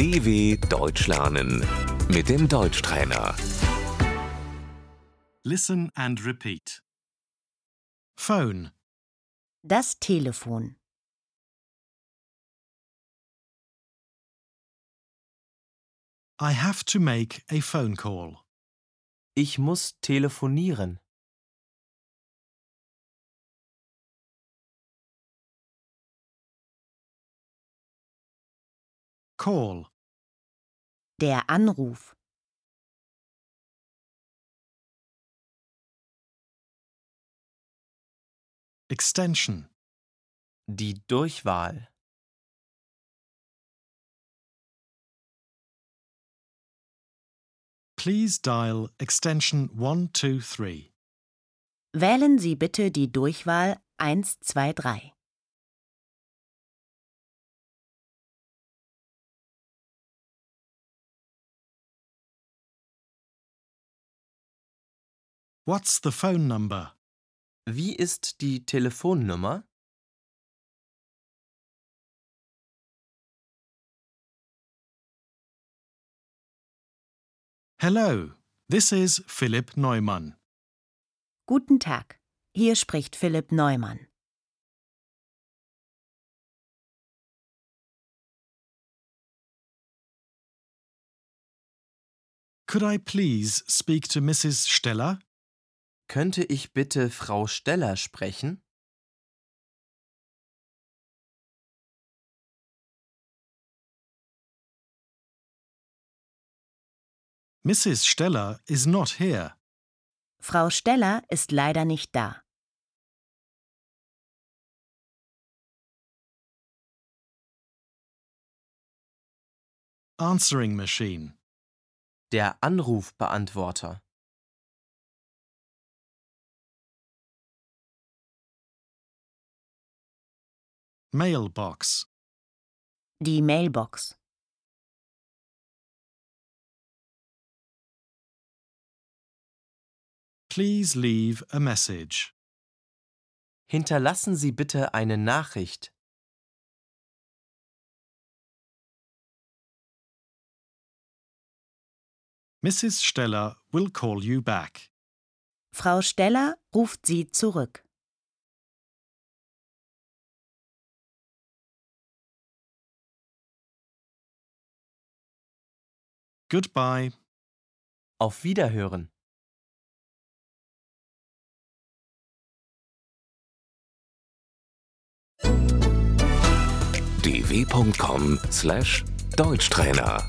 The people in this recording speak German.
DW Deutsch lernen mit dem Deutschtrainer. Listen and repeat. Phone, Das Telefon. I have to make a phone call. Ich muss telefonieren. Call, Der Anruf. extension, Die Durchwahl. please dial extension 123. Wählen Sie bitte die Durchwahl 123. What's the phone number? Wie ist die Telefonnummer? Hello, this is Philip Neumann. Guten Tag. Hier spricht Philipp Neumann. Could I please speak to Mrs. Steller? Könnte ich bitte Frau Steller sprechen? Mrs. Steller is not here. Frau Steller ist leider nicht da. Answering machine. Der Anrufbeantworter. Mailbox. Die Mailbox. Please leave a message. Hinterlassen Sie bitte eine Nachricht. Mrs. Steller will call you back. Frau Steller ruft Sie zurück. Goodbye. Auf Wiederhören. dw.com/deutschtrainer